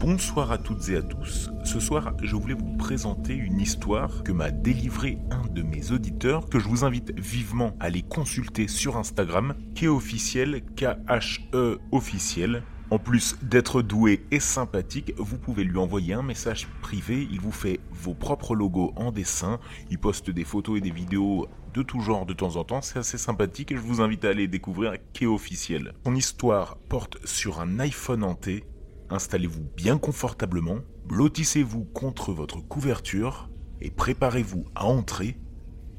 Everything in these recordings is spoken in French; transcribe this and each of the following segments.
Bonsoir à toutes et à tous. Ce soir, je voulais vous présenter une histoire que m'a délivré un de mes auditeurs que je vous invite vivement à aller consulter sur Instagram, qui est officiel, K-H-E officiel. En plus d'être doué et sympathique, vous pouvez lui envoyer un message privé, il vous fait vos propres logos en dessin, il poste des photos et des vidéos de tout genre de temps en temps, c'est assez sympathique et je vous invite à aller découvrir qui officiel. Son histoire porte sur un iPhone hanté Installez-vous bien confortablement, blottissez-vous contre votre couverture et préparez-vous à entrer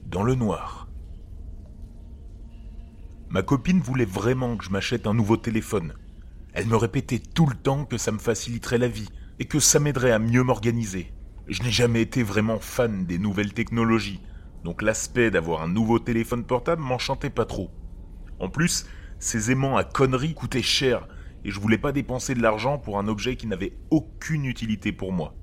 dans le noir. Ma copine voulait vraiment que je m'achète un nouveau téléphone. Elle me répétait tout le temps que ça me faciliterait la vie et que ça m'aiderait à mieux m'organiser. Je n'ai jamais été vraiment fan des nouvelles technologies, donc l'aspect d'avoir un nouveau téléphone portable m'enchantait pas trop. En plus, ces aimants à conneries coûtaient cher et je voulais pas dépenser de l'argent pour un objet qui n'avait aucune utilité pour moi.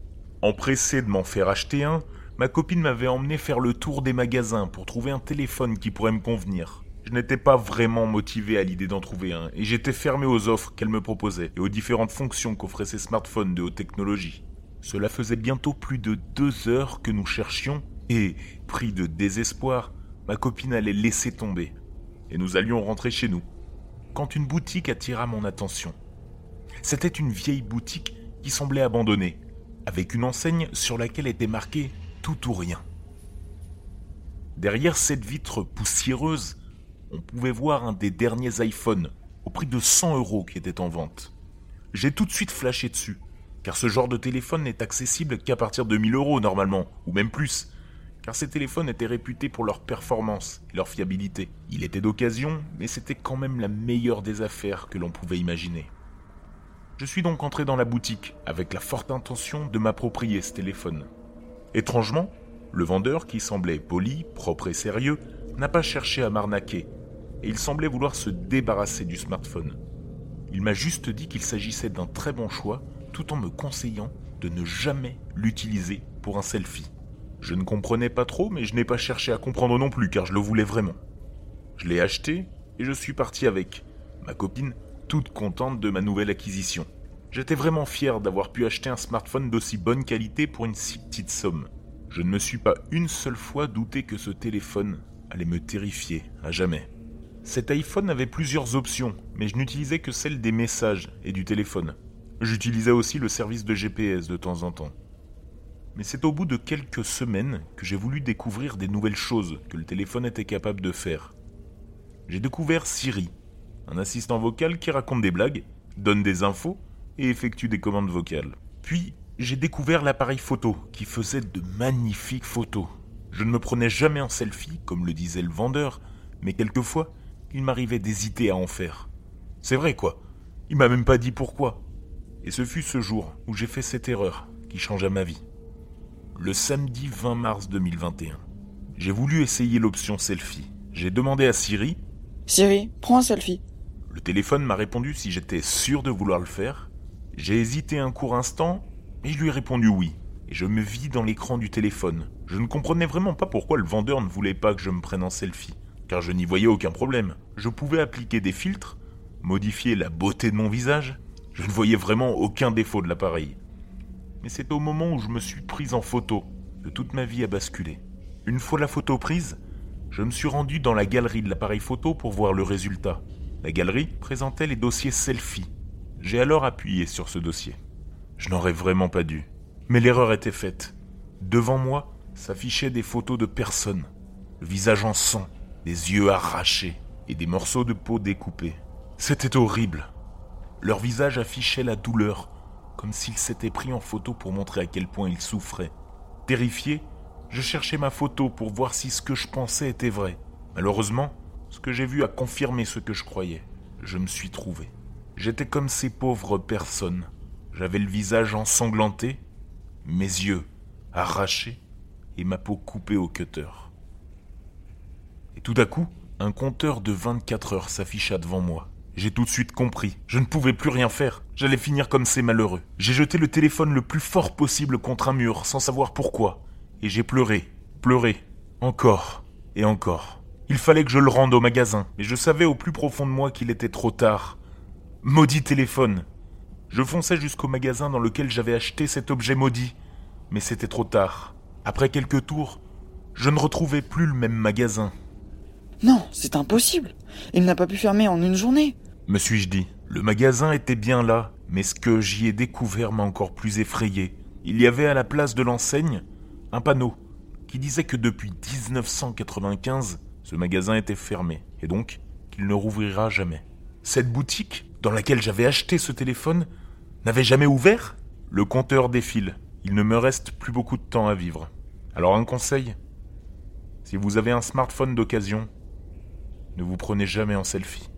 Empressé de m'en faire acheter un, ma copine m'avait emmené faire le tour des magasins pour trouver un téléphone qui pourrait me convenir. Je n'étais pas vraiment motivé à l'idée d'en trouver un, et j'étais fermé aux offres qu'elle me proposait et aux différentes fonctions qu'offraient ces smartphones de haute technologie. Cela faisait bientôt plus de deux heures que nous cherchions, et, pris de désespoir, ma copine allait laisser tomber, et nous allions rentrer chez nous quand une boutique attira mon attention. C'était une vieille boutique qui semblait abandonnée, avec une enseigne sur laquelle était marqué tout ou rien. Derrière cette vitre poussiéreuse, on pouvait voir un des derniers iPhones au prix de 100 euros qui était en vente. J'ai tout de suite flashé dessus, car ce genre de téléphone n'est accessible qu'à partir de 1000 euros normalement, ou même plus, car ces téléphones étaient réputés pour leur performance et leur fiabilité. Il était d'occasion, mais c'était quand même la meilleure des affaires que l'on pouvait imaginer. Je suis donc entré dans la boutique avec la forte intention de m'approprier ce téléphone. Étrangement, le vendeur, qui semblait poli, propre et sérieux, n'a pas cherché à m'arnaquer, et il semblait vouloir se débarrasser du smartphone. Il m'a juste dit qu'il s'agissait d'un très bon choix, tout en me conseillant de ne jamais l'utiliser pour un selfie. Je ne comprenais pas trop, mais je n'ai pas cherché à comprendre non plus, car je le voulais vraiment. Je l'ai acheté et je suis parti avec. Ma copine, toute contente de ma nouvelle acquisition. J'étais vraiment fier d'avoir pu acheter un smartphone d'aussi bonne qualité pour une si petite somme. Je ne me suis pas une seule fois douté que ce téléphone allait me terrifier à jamais. Cet iPhone avait plusieurs options, mais je n'utilisais que celle des messages et du téléphone. J'utilisais aussi le service de GPS de temps en temps mais c'est au bout de quelques semaines que j'ai voulu découvrir des nouvelles choses que le téléphone était capable de faire. J'ai découvert Siri, un assistant vocal qui raconte des blagues, donne des infos et effectue des commandes vocales. Puis, j'ai découvert l'appareil photo qui faisait de magnifiques photos. Je ne me prenais jamais en selfie, comme le disait le vendeur, mais quelquefois, il m'arrivait d'hésiter à en faire. C'est vrai quoi, il m'a même pas dit pourquoi. Et ce fut ce jour où j'ai fait cette erreur qui changea ma vie le samedi 20 mars 2021. J'ai voulu essayer l'option selfie. J'ai demandé à Siri Siri, prends un selfie. Le téléphone m'a répondu si j'étais sûr de vouloir le faire. J'ai hésité un court instant, mais je lui ai répondu oui. Et je me vis dans l'écran du téléphone. Je ne comprenais vraiment pas pourquoi le vendeur ne voulait pas que je me prenne en selfie, car je n'y voyais aucun problème. Je pouvais appliquer des filtres, modifier la beauté de mon visage. Je ne voyais vraiment aucun défaut de l'appareil mais c'est au moment où je me suis prise en photo que toute ma vie a basculé. Une fois la photo prise, je me suis rendu dans la galerie de l'appareil photo pour voir le résultat. La galerie présentait les dossiers selfie. J'ai alors appuyé sur ce dossier. Je n'aurais vraiment pas dû. Mais l'erreur était faite. Devant moi s'affichaient des photos de personnes, le visage en sang, les yeux arrachés et des morceaux de peau découpés. C'était horrible. Leur visage affichait la douleur, comme s'il s'était pris en photo pour montrer à quel point il souffrait. Terrifié, je cherchais ma photo pour voir si ce que je pensais était vrai. Malheureusement, ce que j'ai vu a confirmé ce que je croyais. Je me suis trouvé. J'étais comme ces pauvres personnes. J'avais le visage ensanglanté, mes yeux arrachés et ma peau coupée au cutter. Et tout à coup, un compteur de 24 heures s'afficha devant moi. J'ai tout de suite compris. Je ne pouvais plus rien faire. J'allais finir comme ces malheureux. J'ai jeté le téléphone le plus fort possible contre un mur, sans savoir pourquoi. Et j'ai pleuré, pleuré, encore et encore. Il fallait que je le rende au magasin, mais je savais au plus profond de moi qu'il était trop tard. Maudit téléphone. Je fonçais jusqu'au magasin dans lequel j'avais acheté cet objet maudit. Mais c'était trop tard. Après quelques tours, je ne retrouvais plus le même magasin. Non, c'est impossible. Il n'a pas pu fermer en une journée. Me suis-je dit. Le magasin était bien là, mais ce que j'y ai découvert m'a encore plus effrayé. Il y avait à la place de l'enseigne un panneau qui disait que depuis 1995, ce magasin était fermé, et donc qu'il ne rouvrira jamais. Cette boutique, dans laquelle j'avais acheté ce téléphone, n'avait jamais ouvert? Le compteur défile. Il ne me reste plus beaucoup de temps à vivre. Alors un conseil Si vous avez un smartphone d'occasion, ne vous prenez jamais en selfie.